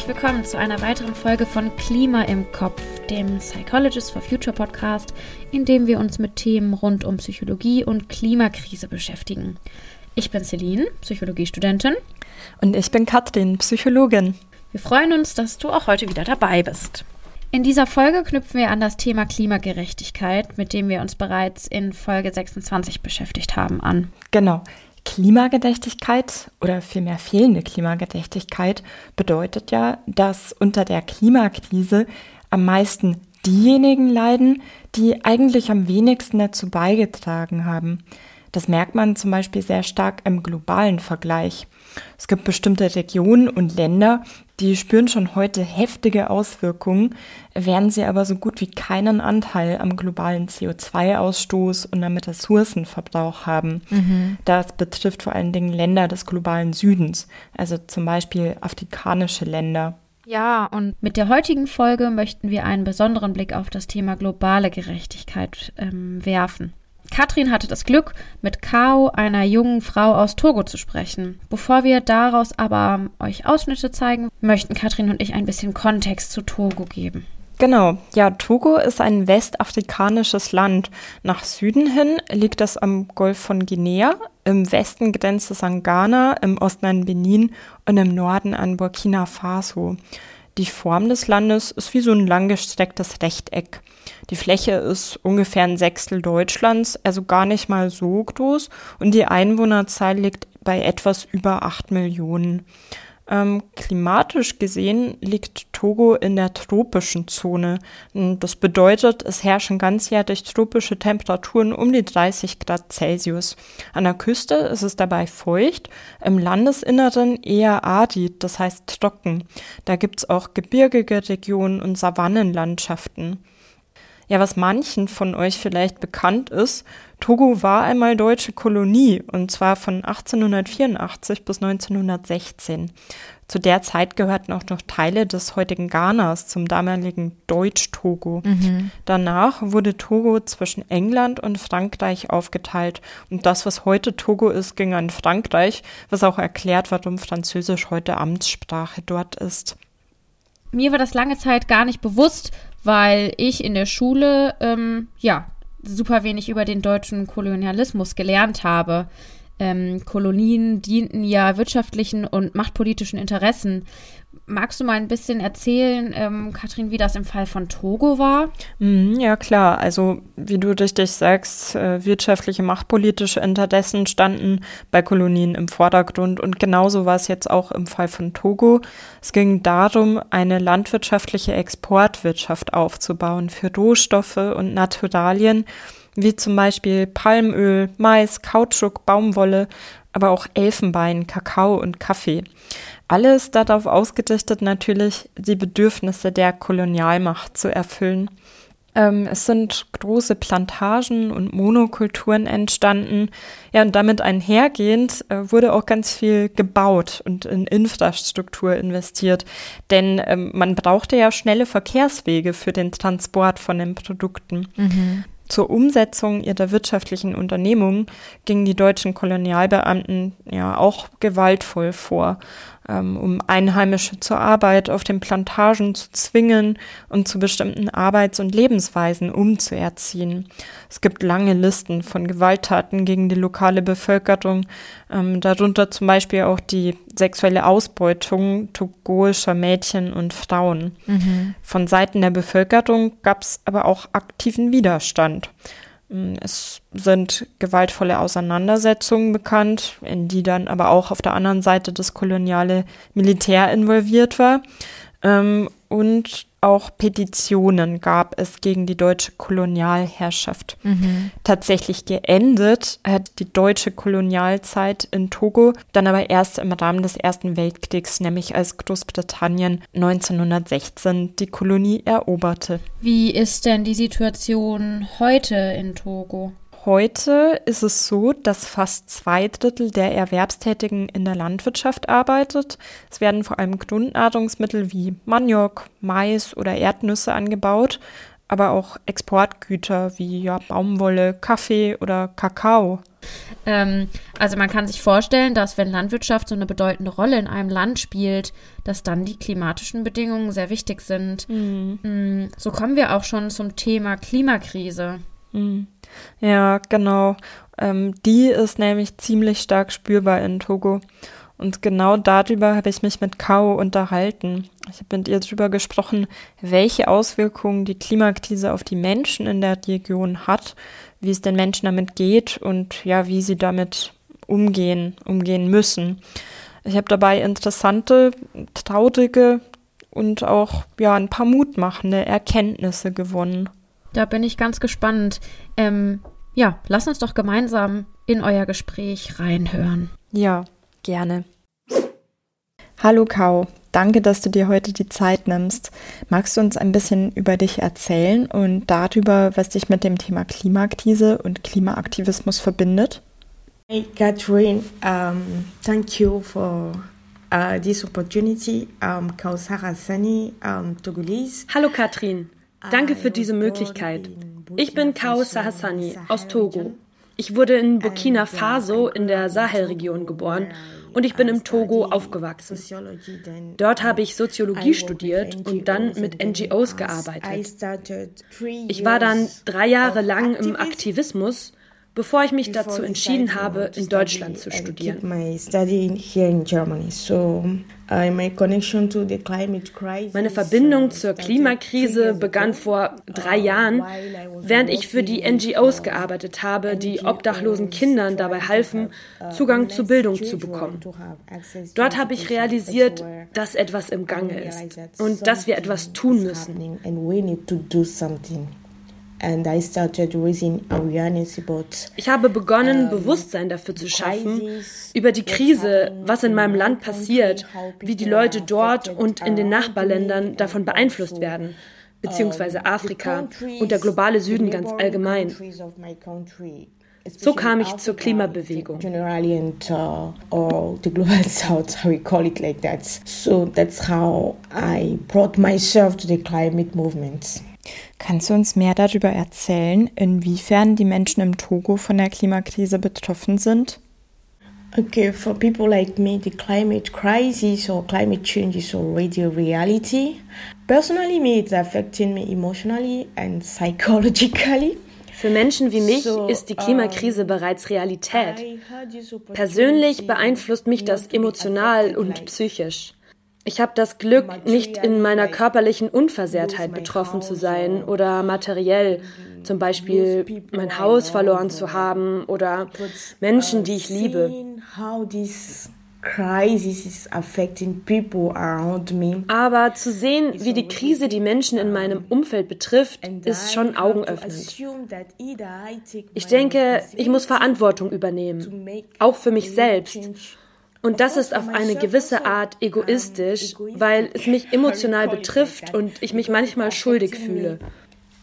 Herzlich willkommen zu einer weiteren Folge von Klima im Kopf, dem Psychologist for Future Podcast, in dem wir uns mit Themen rund um Psychologie und Klimakrise beschäftigen. Ich bin Celine, Psychologiestudentin. Und ich bin Katrin, Psychologin. Wir freuen uns, dass du auch heute wieder dabei bist. In dieser Folge knüpfen wir an das Thema Klimagerechtigkeit, mit dem wir uns bereits in Folge 26 beschäftigt haben, an. Genau. Klimagerechtigkeit oder vielmehr fehlende Klimagerechtigkeit bedeutet ja, dass unter der Klimakrise am meisten diejenigen leiden, die eigentlich am wenigsten dazu beigetragen haben. Das merkt man zum Beispiel sehr stark im globalen Vergleich. Es gibt bestimmte Regionen und Länder, die spüren schon heute heftige Auswirkungen, während sie aber so gut wie keinen Anteil am globalen CO2-Ausstoß und am Ressourcenverbrauch haben. Mhm. Das betrifft vor allen Dingen Länder des globalen Südens, also zum Beispiel afrikanische Länder. Ja, und mit der heutigen Folge möchten wir einen besonderen Blick auf das Thema globale Gerechtigkeit ähm, werfen. Katrin hatte das Glück, mit Kao, einer jungen Frau aus Togo, zu sprechen. Bevor wir daraus aber euch Ausschnitte zeigen, möchten Katrin und ich ein bisschen Kontext zu Togo geben. Genau, ja, Togo ist ein westafrikanisches Land. Nach Süden hin liegt es am Golf von Guinea, im Westen grenzt es an Ghana, im Osten an Benin und im Norden an Burkina Faso. Die Form des Landes ist wie so ein langgestrecktes Rechteck. Die Fläche ist ungefähr ein Sechstel Deutschlands, also gar nicht mal so groß. Und die Einwohnerzahl liegt bei etwas über acht Millionen. Ähm, klimatisch gesehen liegt Togo in der tropischen Zone. Das bedeutet, es herrschen ganzjährig tropische Temperaturen um die 30 Grad Celsius. An der Küste ist es dabei feucht, im Landesinneren eher arid, das heißt trocken. Da gibt es auch gebirgige Regionen und Savannenlandschaften. Ja, was manchen von euch vielleicht bekannt ist, Togo war einmal deutsche Kolonie und zwar von 1884 bis 1916. Zu der Zeit gehörten auch noch Teile des heutigen Ghanas zum damaligen Deutsch-Togo. Mhm. Danach wurde Togo zwischen England und Frankreich aufgeteilt. Und das, was heute Togo ist, ging an Frankreich, was auch erklärt, warum Französisch heute Amtssprache dort ist. Mir war das lange Zeit gar nicht bewusst, weil ich in der Schule ähm, ja super wenig über den deutschen Kolonialismus gelernt habe. Ähm, Kolonien dienten ja wirtschaftlichen und machtpolitischen Interessen. Magst du mal ein bisschen erzählen, ähm, Katrin, wie das im Fall von Togo war? Mhm, ja, klar. Also, wie du richtig sagst, äh, wirtschaftliche, machtpolitische Interessen standen bei Kolonien im Vordergrund. Und genauso war es jetzt auch im Fall von Togo. Es ging darum, eine landwirtschaftliche Exportwirtschaft aufzubauen für Rohstoffe und Naturalien, wie zum Beispiel Palmöl, Mais, Kautschuk, Baumwolle, aber auch Elfenbein, Kakao und Kaffee. Alles darauf ausgerichtet, natürlich die Bedürfnisse der Kolonialmacht zu erfüllen. Ähm, es sind große Plantagen und Monokulturen entstanden. Ja, und damit einhergehend äh, wurde auch ganz viel gebaut und in Infrastruktur investiert. Denn ähm, man brauchte ja schnelle Verkehrswege für den Transport von den Produkten. Mhm. Zur Umsetzung ihrer wirtschaftlichen Unternehmungen gingen die deutschen Kolonialbeamten ja auch gewaltvoll vor ähm, um Einheimische zur Arbeit auf den Plantagen zu zwingen und zu bestimmten Arbeits- und Lebensweisen umzuerziehen. Es gibt lange Listen von Gewalttaten gegen die lokale Bevölkerung, ähm, darunter zum Beispiel auch die sexuelle Ausbeutung togoischer Mädchen und Frauen. Mhm. Von Seiten der Bevölkerung gab es aber auch aktiven Widerstand. Mm, es sind gewaltvolle Auseinandersetzungen bekannt, in die dann aber auch auf der anderen Seite das koloniale Militär involviert war. Ähm, und auch Petitionen gab es gegen die deutsche Kolonialherrschaft. Mhm. Tatsächlich geendet hat die deutsche Kolonialzeit in Togo dann aber erst im Rahmen des Ersten Weltkriegs, nämlich als Großbritannien 1916 die Kolonie eroberte. Wie ist denn die Situation heute in Togo? Heute ist es so, dass fast zwei Drittel der Erwerbstätigen in der Landwirtschaft arbeitet. Es werden vor allem Grundnahrungsmittel wie Maniok, Mais oder Erdnüsse angebaut. aber auch Exportgüter wie ja, Baumwolle, Kaffee oder Kakao. Ähm, also man kann sich vorstellen, dass wenn Landwirtschaft so eine bedeutende Rolle in einem Land spielt, dass dann die klimatischen Bedingungen sehr wichtig sind. Mhm. So kommen wir auch schon zum Thema Klimakrise. Mhm. Ja, genau. Ähm, die ist nämlich ziemlich stark spürbar in Togo. Und genau darüber habe ich mich mit Kao unterhalten. Ich habe mit ihr darüber gesprochen, welche Auswirkungen die Klimakrise auf die Menschen in der Region hat, wie es den Menschen damit geht und ja, wie sie damit umgehen, umgehen müssen. Ich habe dabei interessante, traurige und auch ja ein paar mutmachende Erkenntnisse gewonnen. Da bin ich ganz gespannt. Ähm, ja, lass uns doch gemeinsam in euer Gespräch reinhören. Ja, Gerne. Hallo Kau, danke, dass du dir heute die Zeit nimmst. Magst du uns ein bisschen über dich erzählen und darüber, was dich mit dem Thema Klimakrise und Klimaaktivismus verbindet? Hey Catherine, um, thank you for uh, this opportunity. Um, Kausara Sani, um, Togolese. Hallo Katrin, danke für diese Möglichkeit. Ich bin Kao Sahasani aus Togo. Ich wurde in Burkina Faso in der Sahelregion geboren und ich bin im Togo aufgewachsen. Dort habe ich Soziologie studiert und dann mit NGOs gearbeitet. Ich war dann drei Jahre lang im Aktivismus bevor ich mich dazu entschieden habe, in Deutschland zu studieren. Meine Verbindung zur Klimakrise begann vor drei Jahren, während ich für die NGOs gearbeitet habe, die obdachlosen Kindern dabei halfen, Zugang zu Bildung zu bekommen. Dort habe ich realisiert, dass etwas im Gange ist und dass wir etwas tun müssen. Ich habe begonnen, Bewusstsein dafür zu schaffen, über die Krise, was in meinem Land passiert, wie die Leute dort und in den Nachbarländern davon beeinflusst werden, beziehungsweise Afrika und der globale Süden ganz allgemein. So kam ich zur Klimabewegung. Generally and uh, or the global south, we call it like that. So that's how I brought myself to the climate movement. Kannst du uns mehr darüber erzählen, inwiefern die Menschen im Togo von der Klimakrise betroffen sind? Okay, for people like me, the climate crisis or climate change is already a reality. Personally, me, it's affecting me emotionally and psychologically. Für Menschen wie mich ist die Klimakrise bereits Realität. Persönlich beeinflusst mich das emotional und psychisch. Ich habe das Glück, nicht in meiner körperlichen Unversehrtheit betroffen zu sein oder materiell, zum Beispiel mein Haus verloren zu haben oder Menschen, die ich liebe. Aber zu sehen, wie die Krise die Menschen in meinem Umfeld betrifft, ist schon augenöffnend. Ich denke, ich muss Verantwortung übernehmen, auch für mich selbst und das ist auf eine gewisse Art egoistisch, weil es mich emotional betrifft und ich mich manchmal schuldig fühle.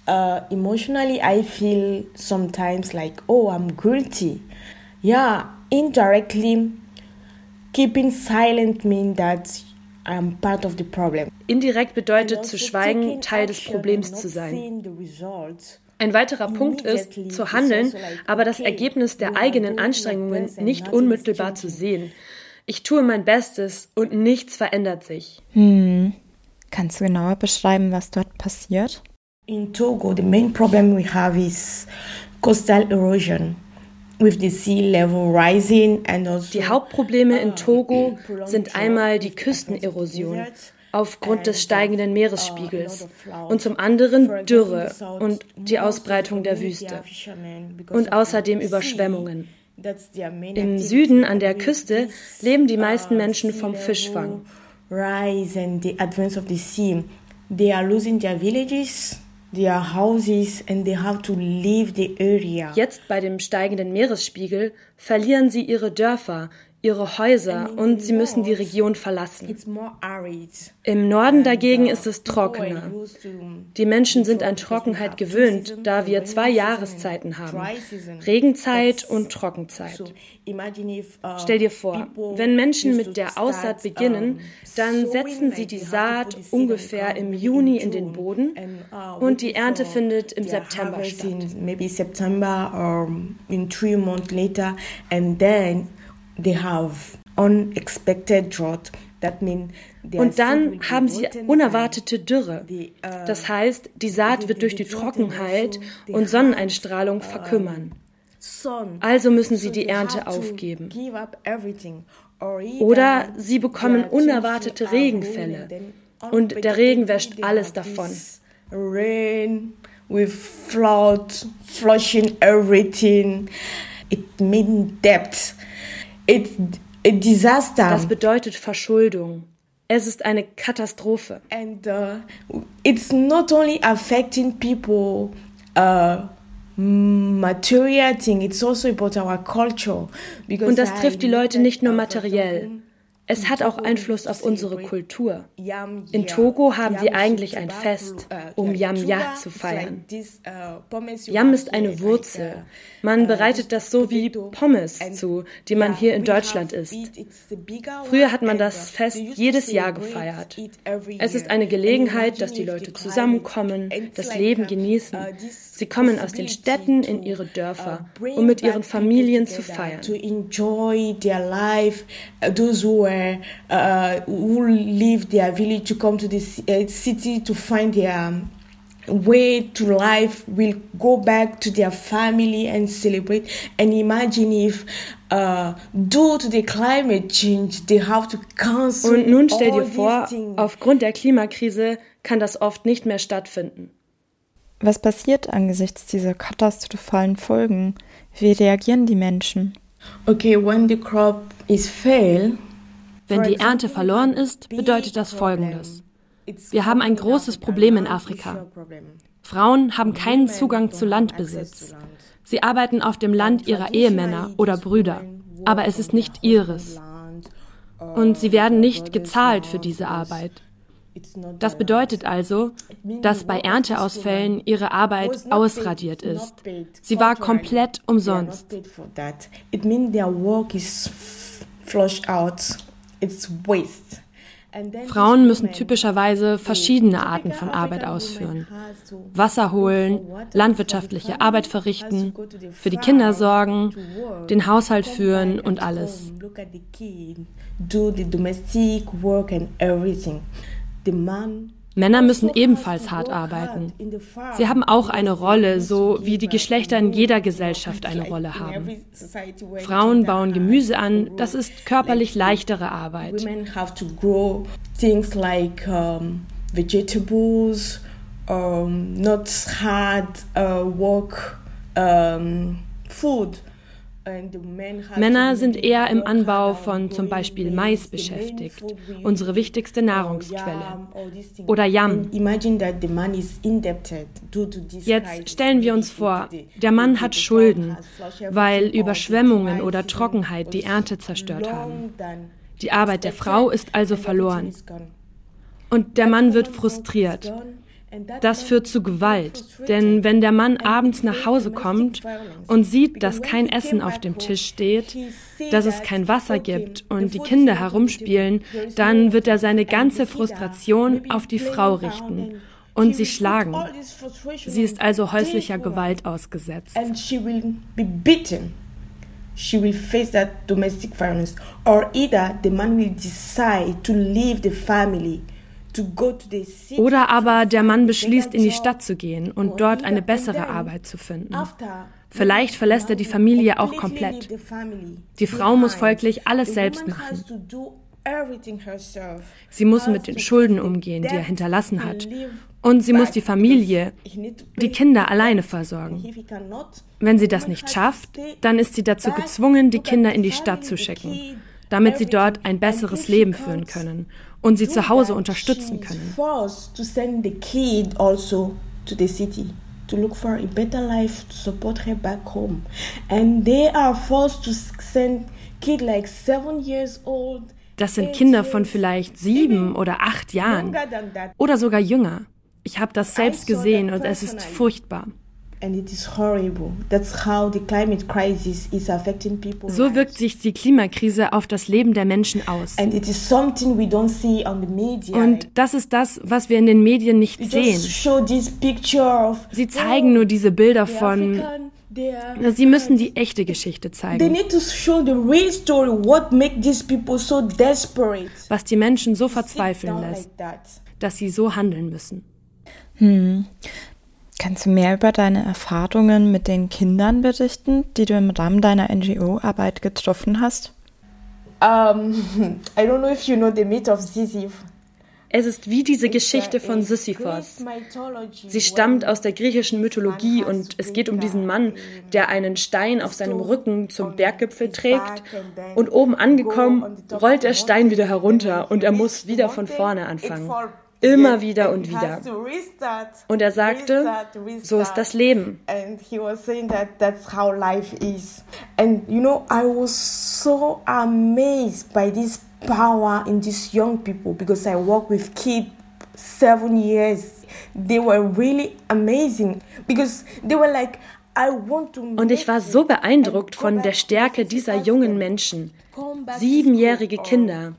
Uh, emotionally, I feel sometimes like, oh, I'm guilty. Yeah, indirectly, keeping silent means that I'm part of the problem. Indirekt bedeutet zu schweigen, Teil des Problems zu sein. Ein weiterer Punkt ist, zu handeln, also aber das Ergebnis der eigenen Anstrengungen nicht unmittelbar zu sehen. Ich tue mein Bestes und nichts verändert sich. Hm. Kannst du genauer beschreiben, was dort passiert? In Togo, the main problem we have is coastal erosion. With the sea level rising and also, die Hauptprobleme in Togo sind einmal die Küstenerosion aufgrund des steigenden Meeresspiegels und zum anderen Dürre und die Ausbreitung der Wüste und außerdem Überschwemmungen. Im Süden an der Küste leben die meisten Menschen vom Fischfang. Rise and the advance of the sea. They are losing their villages, their houses and they have to leave the area. Jetzt bei dem steigenden Meeresspiegel verlieren sie ihre Dörfer, ihre Häuser und sie müssen die Region verlassen. Im Norden dagegen ist es trockener. Die Menschen sind an Trockenheit gewöhnt, da wir zwei Jahreszeiten haben, Regenzeit und Trockenzeit. Stell dir vor, wenn Menschen mit der Aussaat beginnen, dann setzen sie die Saat ungefähr im Juni in den Boden und die Ernte findet im September statt. They have unexpected drought. Und dann haben sie unerwartete Dürre. Uh, das heißt, die Saat wird durch die Trockenheit und Sonneneinstrahlung verkümmern. Also müssen sie die Ernte aufgeben. Oder sie bekommen unerwartete Regenfälle und der Regen wäscht alles davon. Rain with flood, flushing everything. It means debt. It, a disaster. Das bedeutet Verschuldung. Es ist eine Katastrophe. And uh, it's not only affecting people uh, material thing, it's also about our culture. Und das trifft die Leute nicht nur materiell. Es hat auch Einfluss auf unsere Kultur. In Togo haben wir eigentlich ein Fest, um Yam Ya zu feiern. Yam ist eine Wurzel. Man bereitet das so wie Pommes zu, die man hier in Deutschland isst. Früher hat man das Fest jedes Jahr gefeiert. Es ist eine Gelegenheit, dass die Leute zusammenkommen, das Leben genießen. Sie kommen aus den Städten in ihre Dörfer, um mit ihren Familien zu feiern where uh, who leave their village to come to the uh, city to find their way to life will go back to their family and celebrate and imagine if uh, due to the climate change they have to cancel Und nun stell dir vor, aufgrund der Klimakrise kann das oft nicht mehr stattfinden. Was passiert angesichts dieser katastrophalen Folgen? Wie reagieren die Menschen? Okay, when the crop is fail, wenn die Ernte verloren ist, bedeutet das Folgendes. Wir haben ein großes Problem in Afrika. Frauen haben keinen Zugang zu Landbesitz. Sie arbeiten auf dem Land ihrer Ehemänner oder Brüder, aber es ist nicht ihres. Und sie werden nicht gezahlt für diese Arbeit. Das bedeutet also, dass bei Ernteausfällen ihre Arbeit ausradiert ist. Sie war komplett umsonst. Frauen müssen typischerweise verschiedene Arten von Arbeit ausführen. Wasser holen, landwirtschaftliche Arbeit verrichten, für die Kinder sorgen, den Haushalt führen und alles. Männer müssen ebenfalls hart arbeiten. Sie haben auch eine Rolle, so wie die Geschlechter in jeder Gesellschaft eine Rolle haben. Frauen bauen Gemüse an, das ist körperlich leichtere Arbeit. vegetables, um, not hard uh, work, food. Männer sind eher im Anbau von zum Beispiel Mais beschäftigt, unsere wichtigste Nahrungsquelle. Oder Yam. Jetzt stellen wir uns vor, der Mann hat Schulden, weil Überschwemmungen oder Trockenheit die Ernte zerstört haben. Die Arbeit der Frau ist also verloren. Und der Mann wird frustriert. Das führt zu Gewalt, denn wenn der Mann abends nach Hause kommt und sieht, dass kein Essen auf dem Tisch steht, dass es kein Wasser gibt und die Kinder herumspielen, dann wird er seine ganze Frustration auf die Frau richten und sie schlagen. Sie ist also häuslicher Gewalt ausgesetzt. she will face that domestic violence, or either the man will decide to leave the family oder aber der Mann beschließt, in die Stadt zu gehen und dort eine bessere Arbeit zu finden. Vielleicht verlässt er die Familie auch komplett. Die Frau muss folglich alles selbst machen. Sie muss mit den Schulden umgehen, die er hinterlassen hat. Und sie muss die Familie, die Kinder alleine versorgen. Wenn sie das nicht schafft, dann ist sie dazu gezwungen, die Kinder in die Stadt zu schicken, damit sie dort ein besseres Leben führen können und sie zu Hause unterstützen können. Also to look for a better life to support her back home and they are forced to send kid like seven years old. Das sind Kinder von vielleicht sieben oder acht Jahren oder sogar jünger. Ich habe das selbst gesehen und es ist furchtbar. So wirkt sich die Klimakrise auf das Leben der Menschen aus. Und das ist das, was wir in den Medien nicht sehen. Sie zeigen nur diese Bilder von Sie müssen die echte Geschichte zeigen. Was die Menschen so verzweifeln lässt, dass sie so handeln müssen. Hm. Kannst du mehr über deine Erfahrungen mit den Kindern berichten, die du im Rahmen deiner NGO-Arbeit getroffen hast? Um, I don't know if you know the myth of Sisyphus. Es ist wie diese Geschichte von Sisyphos. Sie stammt aus der griechischen Mythologie und es geht um diesen Mann, der einen Stein auf seinem Rücken zum Berggipfel trägt und oben angekommen rollt der Stein wieder herunter und er muss wieder von vorne anfangen. Immer wieder und wieder. Und er sagte, so ist das Leben. And he was saying that that's how life is. And you know, I was so amazed by this power in these young people because I work with kids seven years. They were really amazing because they were like, und ich war so beeindruckt von der Stärke dieser jungen Menschen, siebenjährige Kinder.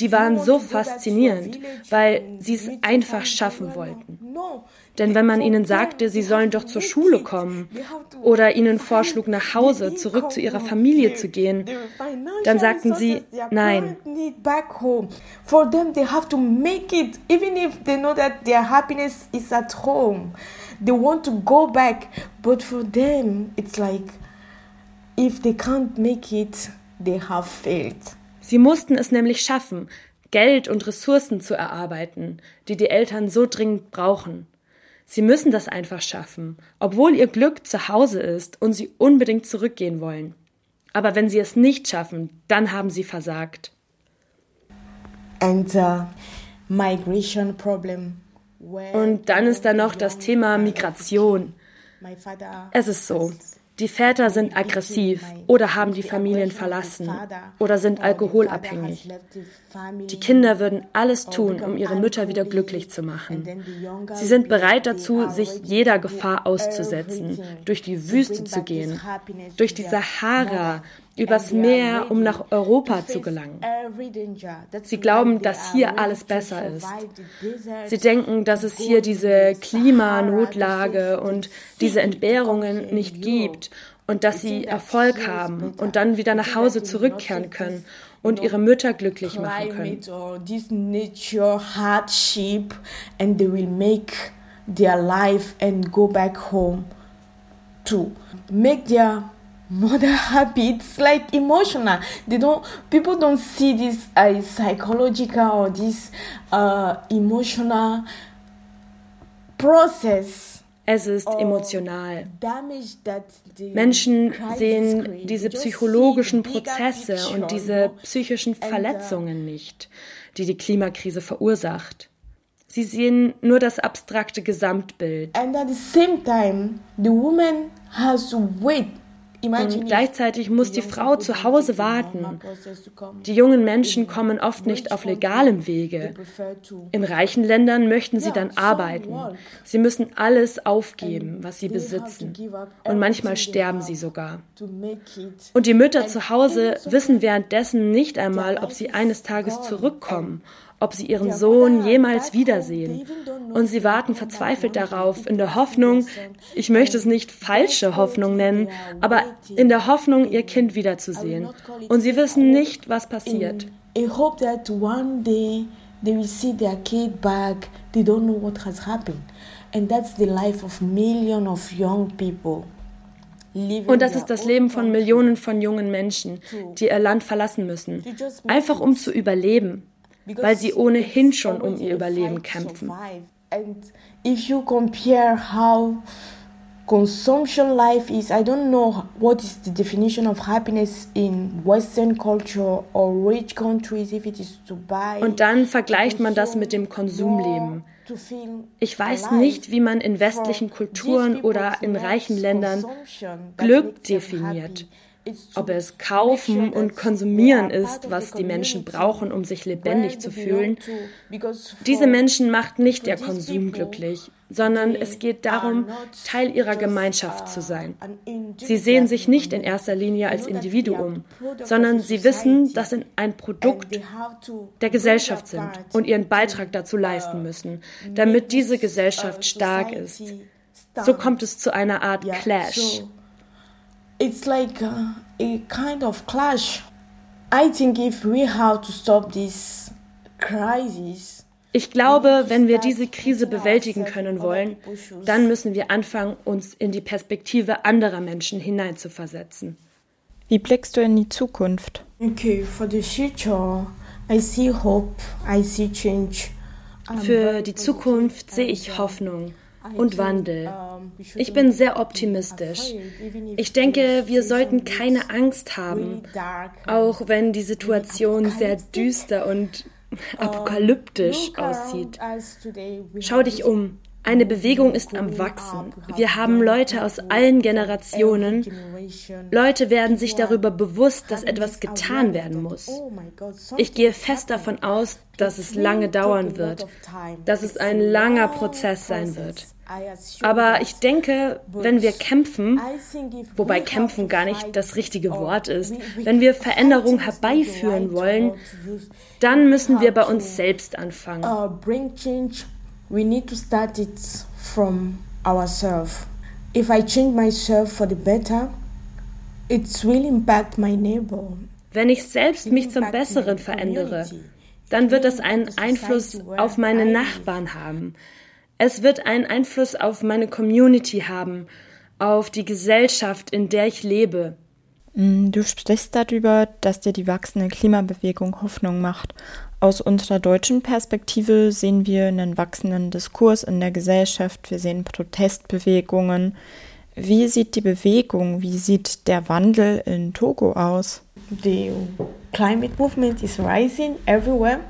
Die waren so faszinierend, weil sie es einfach schaffen wollten. Denn wenn man ihnen sagte, sie sollen doch zur Schule kommen oder ihnen vorschlug, nach Hause zurück zu ihrer Familie zu gehen, dann sagten sie nein. For them they have to make it even if they know that their happiness is at home. They want to go back, but for them it's like if they can't make it, they have failed. Sie mussten es nämlich schaffen, Geld und Ressourcen zu erarbeiten, die die Eltern so dringend brauchen. Sie müssen das einfach schaffen, obwohl ihr Glück zu Hause ist und sie unbedingt zurückgehen wollen. Aber wenn sie es nicht schaffen, dann haben sie versagt. And, uh, migration problem. Und dann ist da noch das Thema Migration. Es ist so. Die Väter sind aggressiv oder haben die Familien verlassen oder sind alkoholabhängig. Die Kinder würden alles tun, um ihre Mütter wieder glücklich zu machen. Sie sind bereit dazu, sich jeder Gefahr auszusetzen, durch die Wüste zu gehen, durch die Sahara, übers Meer, um nach Europa zu gelangen. Sie glauben, dass hier alles besser ist. Sie denken, dass es hier diese Klimanotlage und diese Entbehrungen nicht gibt und dass sie Erfolg haben und dann wieder nach Hause zurückkehren können und ihre Mütter glücklich machen können. their life and go back home to make their mother happy it's like emotional they don't people don't see this as psychological or this uh, emotional process es ist emotional. Menschen sehen diese psychologischen Prozesse und diese psychischen Verletzungen nicht, die die Klimakrise verursacht. Sie sehen nur das abstrakte Gesamtbild. And at the same time, the woman has to wait und gleichzeitig muss die Frau zu Hause warten. Die jungen Menschen kommen oft nicht auf legalem Wege. In reichen Ländern möchten sie dann arbeiten. Sie müssen alles aufgeben, was sie besitzen. Und manchmal sterben sie sogar. Und die Mütter zu Hause wissen währenddessen nicht einmal, ob sie eines Tages zurückkommen ob sie ihren Sohn jemals wiedersehen. Und sie warten verzweifelt darauf, in der Hoffnung, ich möchte es nicht falsche Hoffnung nennen, aber in der Hoffnung, ihr Kind wiederzusehen. Und sie wissen nicht, was passiert. I hope that one day they will see their kid back. They don't know what has happened. And that's the life of millions of young people. Und das ist das Leben von Millionen von jungen Menschen, die ihr Land verlassen müssen, einfach um zu überleben weil sie ohnehin schon um ihr Überleben kämpfen. if you compare how consumption life is, I don't know what is the definition of happiness in Western culture or rich countries, if it is to buy. Und dann vergleicht man das mit dem Konsumleben. Ich weiß nicht, wie man in westlichen Kulturen oder in reichen Ländern Glück definiert. Ob es kaufen und konsumieren ist, was die Menschen brauchen, um sich lebendig zu fühlen. Diese Menschen macht nicht der Konsum glücklich, sondern es geht darum, Teil ihrer Gemeinschaft zu sein. Sie sehen sich nicht in erster Linie als Individuum, sondern sie wissen, dass sie ein Produkt der Gesellschaft sind und ihren Beitrag dazu leisten müssen, damit diese Gesellschaft stark ist. So kommt es zu einer Art Clash. It's like a, a kind of clash. I think if we have to stop this crisis, ich glaube, wenn wir diese Krise bewältigen können wollen, dann müssen wir anfangen, uns in die Perspektive anderer Menschen hineinzuversetzen. Wie blickst du in die Zukunft? Okay, for the future, I see hope, I see change. Für die Zukunft sehe ich Hoffnung und Wandel. Ich bin sehr optimistisch. Ich denke, wir sollten keine Angst haben, auch wenn die Situation sehr düster und apokalyptisch aussieht. Schau dich um. Eine Bewegung ist am Wachsen. Wir haben Leute aus allen Generationen. Leute werden sich darüber bewusst, dass etwas getan werden muss. Ich gehe fest davon aus, dass es lange dauern wird, dass es ein langer Prozess sein wird. Aber ich denke, wenn wir kämpfen, wobei kämpfen gar nicht das richtige Wort ist, wenn wir Veränderung herbeiführen wollen, dann müssen wir bei uns selbst anfangen. We need to start it from ourselves. If I change myself for the better, it will impact my neighbor. Wenn ich selbst mich zum Besseren verändere, dann wird das einen Einfluss auf meine Nachbarn haben. Es wird einen Einfluss auf meine Community haben, auf die Gesellschaft, in der ich lebe. Mm, du sprichst darüber, dass dir die wachsende Klimabewegung Hoffnung macht. Aus unserer deutschen Perspektive sehen wir einen wachsenden Diskurs in der Gesellschaft, wir sehen Protestbewegungen. Wie sieht die Bewegung, wie sieht der Wandel in Togo aus? The climate movement is rising everywhere.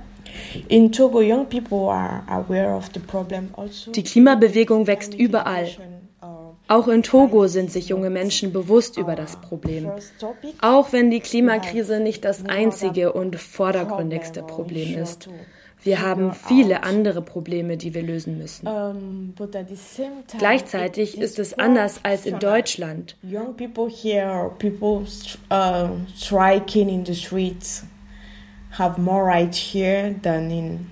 In Togo, young people are aware of the problem also. Die Klimabewegung wächst überall. Auch in Togo sind sich junge Menschen bewusst über das Problem. Auch wenn die Klimakrise nicht das einzige und vordergründigste Problem ist. Wir haben viele andere Probleme, die wir lösen müssen. Gleichzeitig ist es anders als in Deutschland. Young people here, people uh, striking in the streets have more rights here in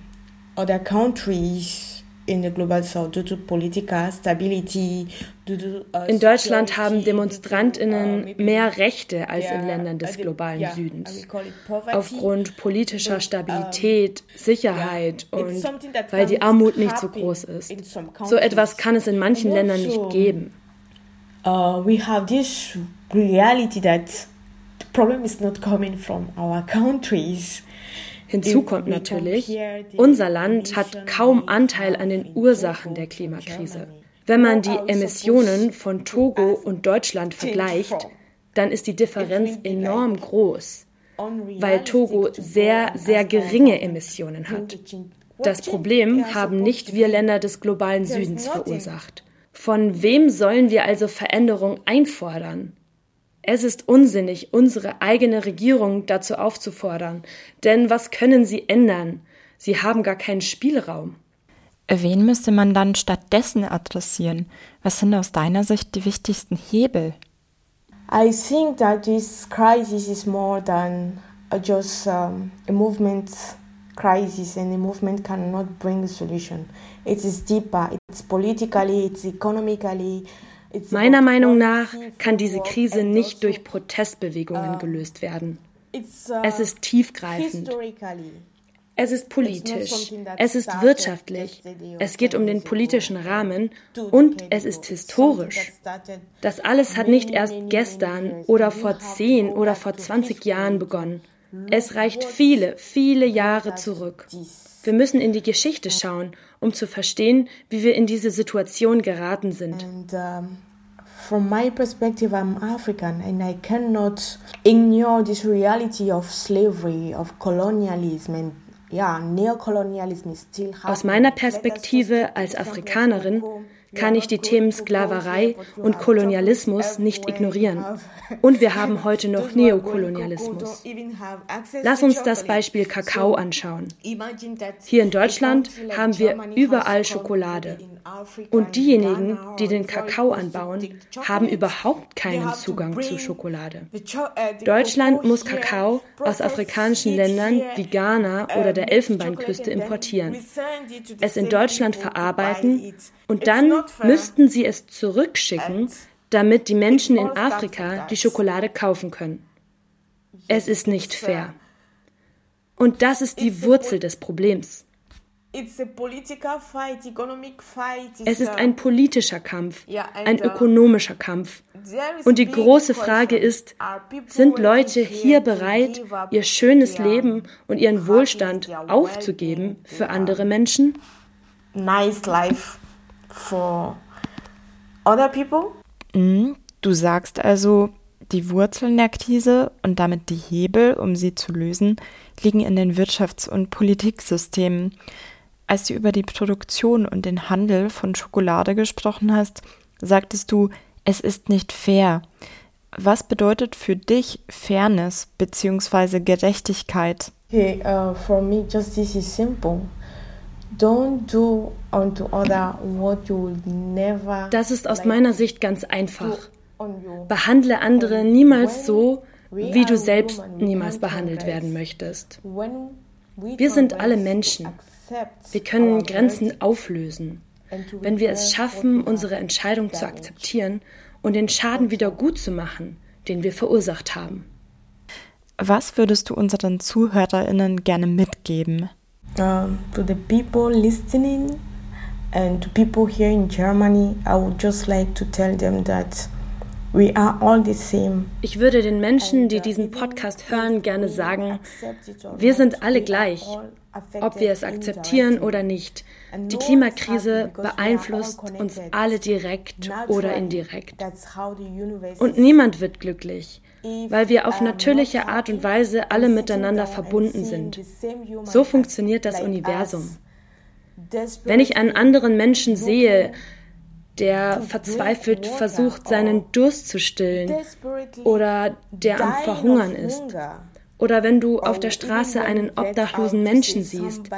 other countries in the global south due to political stability. Uh, in Deutschland haben Demonstrantinnen uh, mehr Rechte als in Ländern des globalen Südens. Aufgrund politischer Stabilität, Sicherheit und weil die Armut nicht so groß ist. So etwas kann es in manchen Ländern nicht geben. Uh, we have this reality that the problem is not coming from our countries. Hinzu kommt natürlich, unser Land hat kaum Anteil an den Ursachen der Klimakrise. Wenn man die Emissionen von Togo und Deutschland vergleicht, dann ist die Differenz enorm groß, weil Togo sehr, sehr geringe Emissionen hat. Das Problem haben nicht wir Länder des globalen Südens verursacht. Von wem sollen wir also Veränderung einfordern? Es ist unsinnig, unsere eigene Regierung dazu aufzufordern, denn was können sie ändern? Sie haben gar keinen Spielraum. Wen müsste man dann stattdessen adressieren? Was sind aus deiner Sicht die wichtigsten Hebel? I think that this crisis is more than just um, a movement crisis and a movement cannot bring a solution. It is deeper. It's politically, it's economically, Meiner Meinung nach kann diese Krise nicht durch Protestbewegungen gelöst werden. Es ist tiefgreifend. Es ist politisch, es ist wirtschaftlich, es geht um den politischen Rahmen und es ist historisch. Das alles hat nicht erst gestern oder vor 10 oder vor 20 Jahren begonnen. Es reicht viele, viele Jahre zurück. Wir müssen in die Geschichte schauen, um zu verstehen, wie wir in diese Situation geraten sind. And, um, from my perspective, I'm African and I cannot ignore this reality of slavery, of colonialism and Aus meiner Perspektive als Afrikanerin kann ich die Themen Sklaverei und Kolonialismus nicht ignorieren. Und wir haben heute noch Neokolonialismus. Lass uns das Beispiel Kakao anschauen. Hier in Deutschland haben wir überall Schokolade. Und diejenigen, die den Kakao anbauen, haben überhaupt keinen Zugang zu Schokolade. Deutschland muss Kakao aus afrikanischen Ländern wie Ghana oder der Elfenbeinküste importieren, es in Deutschland verarbeiten und dann müssten sie es zurückschicken, damit die Menschen in Afrika die Schokolade kaufen können. Es ist nicht fair. Und das ist die Wurzel des Problems. Es ist ein politischer Kampf, ein uh, ökonomischer Kampf. Und die große Frage ist, sind Leute hier bereit, ihr schönes Leben und ihren Wohlstand aufzugeben für andere Menschen? Nice life for other people? Mhm. Du sagst also, die Wurzeln der Krise und damit die Hebel, um sie zu lösen, liegen in den Wirtschafts- und Politiksystemen. Als du über die Produktion und den Handel von Schokolade gesprochen hast, sagtest du, es ist nicht fair. Was bedeutet für dich Fairness bzw. Gerechtigkeit? Okay, uh, for me, justice is simple. Don't do unto other what you never. Das ist aus meiner Sicht ganz einfach. Behandle andere niemals so, wie du selbst niemals behandelt werden möchtest. Wir sind alle Menschen. Wir können Grenzen auflösen. Wenn wir es schaffen, unsere Entscheidung zu akzeptieren und den Schaden wieder gut zu machen, den wir verursacht haben. Was würdest du unseren ZuhörerInnen gerne mitgeben? Um, to the people listening and to people here in Germany, I would just like to tell them that we are all the same. Ich würde den Menschen, die diesen Podcast hören, gerne sagen, wir sind alle gleich ob wir es akzeptieren oder nicht. Die Klimakrise beeinflusst uns alle direkt oder indirekt. Und niemand wird glücklich, weil wir auf natürliche Art und Weise alle miteinander verbunden sind. So funktioniert das Universum. Wenn ich einen anderen Menschen sehe, der verzweifelt versucht, seinen Durst zu stillen oder der am Verhungern ist, oder wenn du auf der Straße einen obdachlosen Menschen siehst,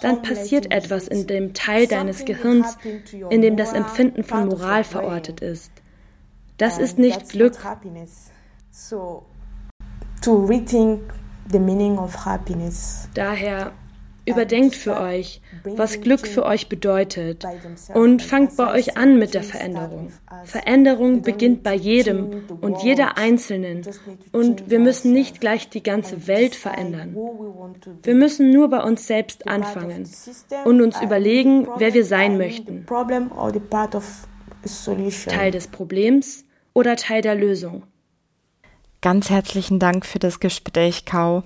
dann passiert etwas in dem Teil deines Gehirns, in dem das Empfinden von Moral verortet ist. Das ist nicht Glück. Daher Überdenkt für euch, was Glück für euch bedeutet und fangt bei euch an mit der Veränderung. Veränderung beginnt bei jedem und jeder Einzelnen und wir müssen nicht gleich die ganze Welt verändern. Wir müssen nur bei uns selbst anfangen und uns überlegen, wer wir sein möchten. Teil des Problems oder Teil der Lösung. Ganz herzlichen Dank für das Gespräch, Kau.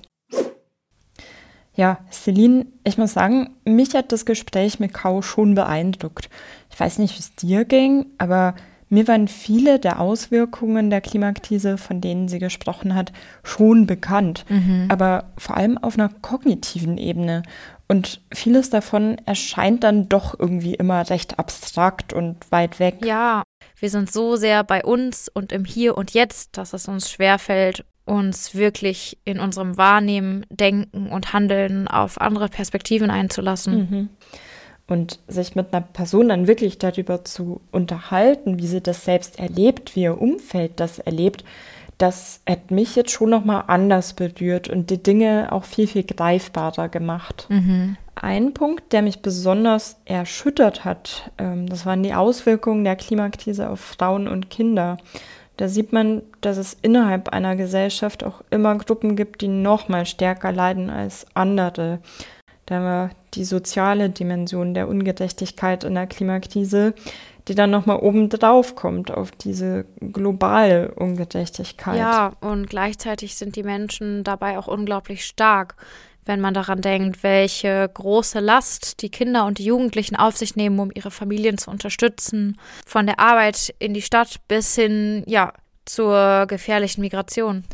Ja, Celine, ich muss sagen, mich hat das Gespräch mit Kau schon beeindruckt. Ich weiß nicht, wie es dir ging, aber mir waren viele der Auswirkungen der Klimakrise, von denen sie gesprochen hat, schon bekannt. Mhm. Aber vor allem auf einer kognitiven Ebene. Und vieles davon erscheint dann doch irgendwie immer recht abstrakt und weit weg. Ja, wir sind so sehr bei uns und im Hier und Jetzt, dass es uns schwerfällt, uns wirklich in unserem Wahrnehmen, Denken und Handeln auf andere Perspektiven einzulassen. Mhm. Und sich mit einer Person dann wirklich darüber zu unterhalten, wie sie das selbst erlebt, wie ihr Umfeld das erlebt, das hat mich jetzt schon nochmal anders berührt und die Dinge auch viel, viel greifbarer gemacht. Mhm. Ein Punkt, der mich besonders erschüttert hat, ähm, das waren die Auswirkungen der Klimakrise auf Frauen und Kinder. Da sieht man, dass es innerhalb einer Gesellschaft auch immer Gruppen gibt, die noch mal stärker leiden als andere. Da haben wir die soziale Dimension der Ungerechtigkeit in der Klimakrise, die dann noch mal oben drauf kommt auf diese globale Ungerechtigkeit. Ja, und gleichzeitig sind die Menschen dabei auch unglaublich stark wenn man daran denkt, welche große Last die Kinder und die Jugendlichen auf sich nehmen, um ihre Familien zu unterstützen, von der Arbeit in die Stadt bis hin, ja, zur gefährlichen Migration.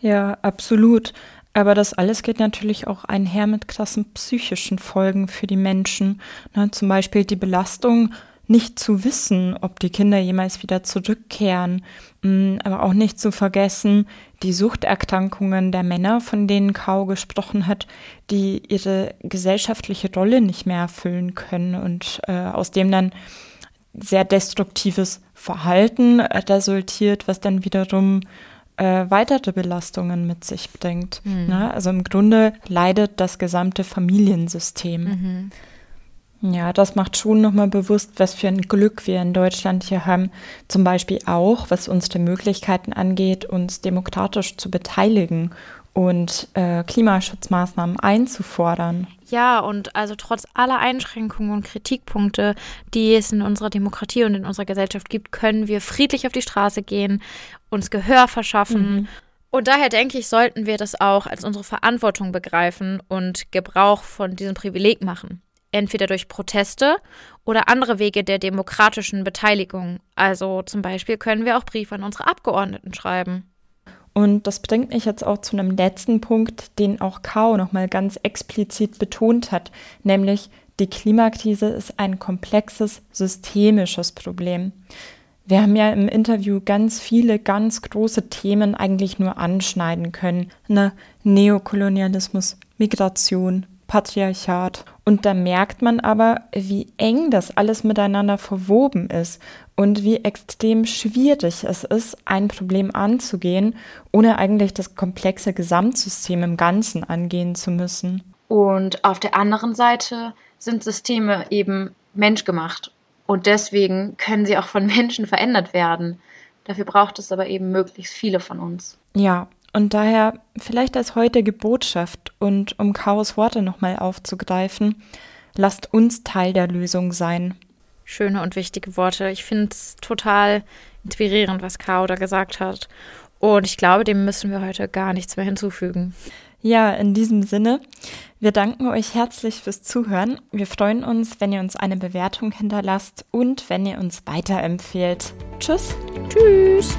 Ja, absolut. Aber das alles geht natürlich auch einher mit krassen psychischen Folgen für die Menschen. Ne, zum Beispiel die Belastung nicht zu wissen, ob die Kinder jemals wieder zurückkehren, mm, aber auch nicht zu vergessen, die Suchterkrankungen der Männer, von denen Kau gesprochen hat, die ihre gesellschaftliche Rolle nicht mehr erfüllen können und äh, aus dem dann sehr destruktives Verhalten resultiert, was dann wiederum äh, weitere Belastungen mit sich bringt. Mhm. Ne? Also im Grunde leidet das gesamte Familiensystem. Mhm. Ja, das macht schon nochmal bewusst, was für ein Glück wir in Deutschland hier haben. Zum Beispiel auch, was unsere Möglichkeiten angeht, uns demokratisch zu beteiligen und äh, Klimaschutzmaßnahmen einzufordern. Ja, und also trotz aller Einschränkungen und Kritikpunkte, die es in unserer Demokratie und in unserer Gesellschaft gibt, können wir friedlich auf die Straße gehen, uns Gehör verschaffen. Mhm. Und daher denke ich, sollten wir das auch als unsere Verantwortung begreifen und Gebrauch von diesem Privileg machen entweder durch Proteste oder andere Wege der demokratischen Beteiligung. Also zum Beispiel können wir auch Briefe an unsere Abgeordneten schreiben. Und das bringt mich jetzt auch zu einem letzten Punkt, den auch Kao nochmal ganz explizit betont hat, nämlich die Klimakrise ist ein komplexes systemisches Problem. Wir haben ja im Interview ganz viele ganz große Themen eigentlich nur anschneiden können. Ne? Neokolonialismus, Migration, Patriarchat. Und da merkt man aber, wie eng das alles miteinander verwoben ist und wie extrem schwierig es ist, ein Problem anzugehen, ohne eigentlich das komplexe Gesamtsystem im Ganzen angehen zu müssen. Und auf der anderen Seite sind Systeme eben menschgemacht und deswegen können sie auch von Menschen verändert werden. Dafür braucht es aber eben möglichst viele von uns. Ja, und daher vielleicht als heutige Botschaft und um Chaos Worte nochmal aufzugreifen, lasst uns Teil der Lösung sein. Schöne und wichtige Worte. Ich finde es total inspirierend, was Kao da gesagt hat. Und ich glaube, dem müssen wir heute gar nichts mehr hinzufügen. Ja, in diesem Sinne, wir danken euch herzlich fürs Zuhören. Wir freuen uns, wenn ihr uns eine Bewertung hinterlasst und wenn ihr uns weiterempfehlt. Tschüss. Tschüss.